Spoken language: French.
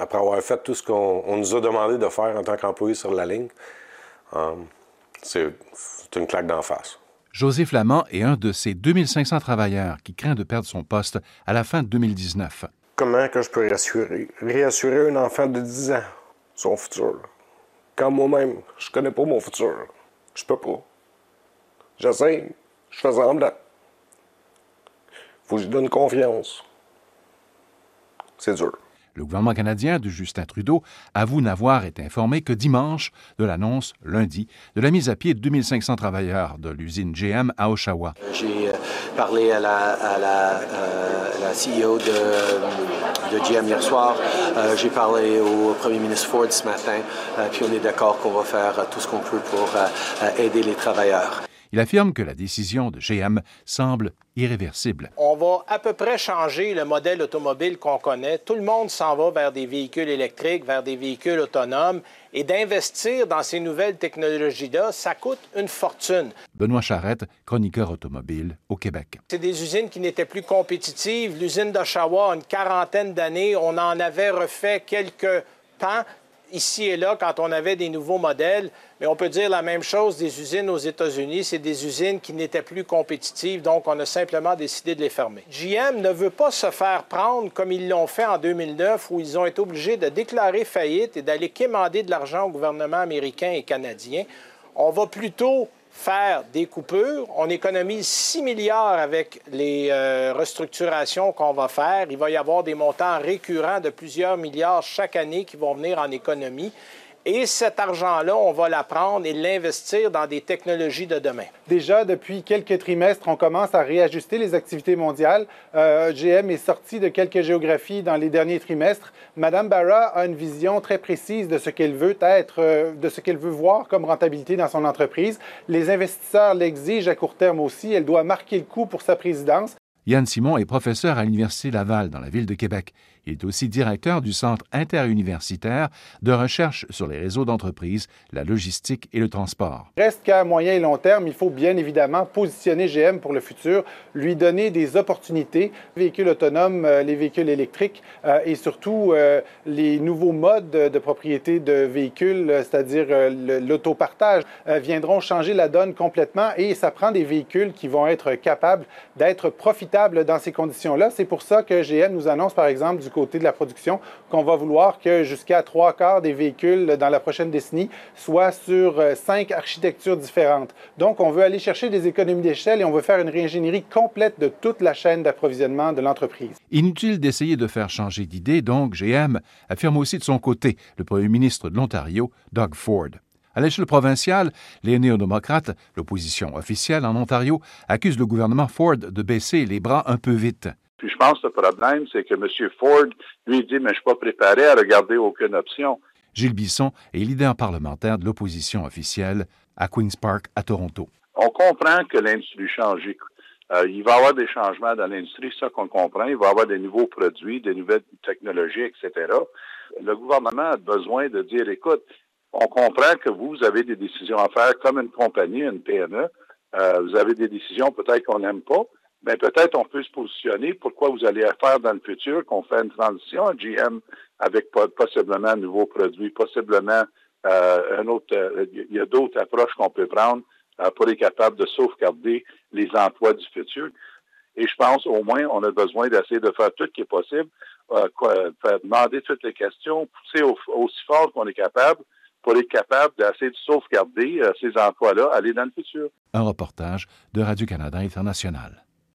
après avoir fait tout ce qu'on nous a demandé de faire en tant qu'employé sur la ligne, euh, c'est une claque d'en face. José Flamand est un de ces 2500 travailleurs qui craint de perdre son poste à la fin de 2019. Comment que je peux réassurer, réassurer un enfant de 10 ans? Son futur? Quand moi-même, je connais pas mon futur. Je peux pas. J'essaie, je fais semblant. Faut que je donne confiance. C'est dur. Le gouvernement canadien de Justin Trudeau avoue n'avoir été informé que dimanche de l'annonce, lundi, de la mise à pied de 2500 travailleurs de l'usine GM à Oshawa. J'ai euh, parlé à la, euh, CEO de, GM hier soir. Euh, J'ai parlé au premier ministre Ford ce matin. Euh, puis on est d'accord qu'on va faire tout ce qu'on peut pour euh, aider les travailleurs. Il affirme que la décision de GM semble irréversible. On va à peu près changer le modèle automobile qu'on connaît. Tout le monde s'en va vers des véhicules électriques, vers des véhicules autonomes. Et d'investir dans ces nouvelles technologies-là, ça coûte une fortune. Benoît Charrette, chroniqueur automobile au Québec. C'est des usines qui n'étaient plus compétitives. L'usine d'Oshawa, une quarantaine d'années, on en avait refait quelques pans ici et là quand on avait des nouveaux modèles, mais on peut dire la même chose des usines aux États-Unis. C'est des usines qui n'étaient plus compétitives, donc on a simplement décidé de les fermer. GM ne veut pas se faire prendre comme ils l'ont fait en 2009, où ils ont été obligés de déclarer faillite et d'aller quémander de l'argent au gouvernement américain et canadien. On va plutôt faire des coupures. On économise 6 milliards avec les euh, restructurations qu'on va faire. Il va y avoir des montants récurrents de plusieurs milliards chaque année qui vont venir en économie. Et cet argent-là, on va l'apprendre et l'investir dans des technologies de demain. Déjà, depuis quelques trimestres, on commence à réajuster les activités mondiales. Euh, GM est sorti de quelques géographies dans les derniers trimestres. Madame Barra a une vision très précise de ce qu'elle veut être, euh, de ce qu'elle veut voir comme rentabilité dans son entreprise. Les investisseurs l'exigent à court terme aussi. Elle doit marquer le coup pour sa présidence. Yann Simon est professeur à l'Université Laval dans la ville de Québec. Il est aussi directeur du Centre interuniversitaire de recherche sur les réseaux d'entreprises, la logistique et le transport. Reste qu'à moyen et long terme, il faut bien évidemment positionner GM pour le futur, lui donner des opportunités, véhicules autonomes, euh, les véhicules électriques euh, et surtout euh, les nouveaux modes de propriété de véhicules, c'est-à-dire l'autopartage, viendront changer la donne complètement et ça prend des véhicules qui vont être capables d'être profitables dans ces conditions-là. C'est pour ça que GM nous annonce par exemple du côté de la production qu'on va vouloir que jusqu'à trois quarts des véhicules dans la prochaine décennie soient sur euh, cinq architectures différentes. Donc, on veut aller chercher des économies d'échelle et on veut faire une réingénierie complète de toute la chaîne d'approvisionnement de l'entreprise. Inutile d'essayer de faire changer d'idée, donc GM affirme aussi de son côté le premier ministre de l'Ontario, Doug Ford. À l'échelle provinciale, les néo-démocrates, l'opposition officielle en Ontario, accusent le gouvernement Ford de baisser les bras un peu vite. Puis je pense que le problème, c'est que M. Ford, lui, dit, mais je ne suis pas préparé à regarder aucune option. Gilles Bisson est leader parlementaire de l'opposition officielle à Queen's Park, à Toronto. On comprend que l'industrie change. Euh, il va y avoir des changements dans l'industrie, ça qu'on comprend. Il va y avoir des nouveaux produits, des nouvelles technologies, etc. Le gouvernement a besoin de dire, écoute, on comprend que vous, vous avez des décisions à faire comme une compagnie, une PME. Euh, vous avez des décisions peut-être qu'on n'aime pas, mais peut-être on peut se positionner pourquoi vous allez faire dans le futur qu'on fait une transition à GM avec possiblement un nouveau produit, possiblement euh, un autre. Euh, il y a d'autres approches qu'on peut prendre euh, pour être capable de sauvegarder les emplois du futur. Et je pense au moins on a besoin d'essayer de faire tout ce qui est possible, euh, demander toutes les questions, pousser aussi fort qu'on est capable pour être capable d'essayer de sauvegarder ces emplois-là, aller dans le futur. Un reportage de Radio-Canada International.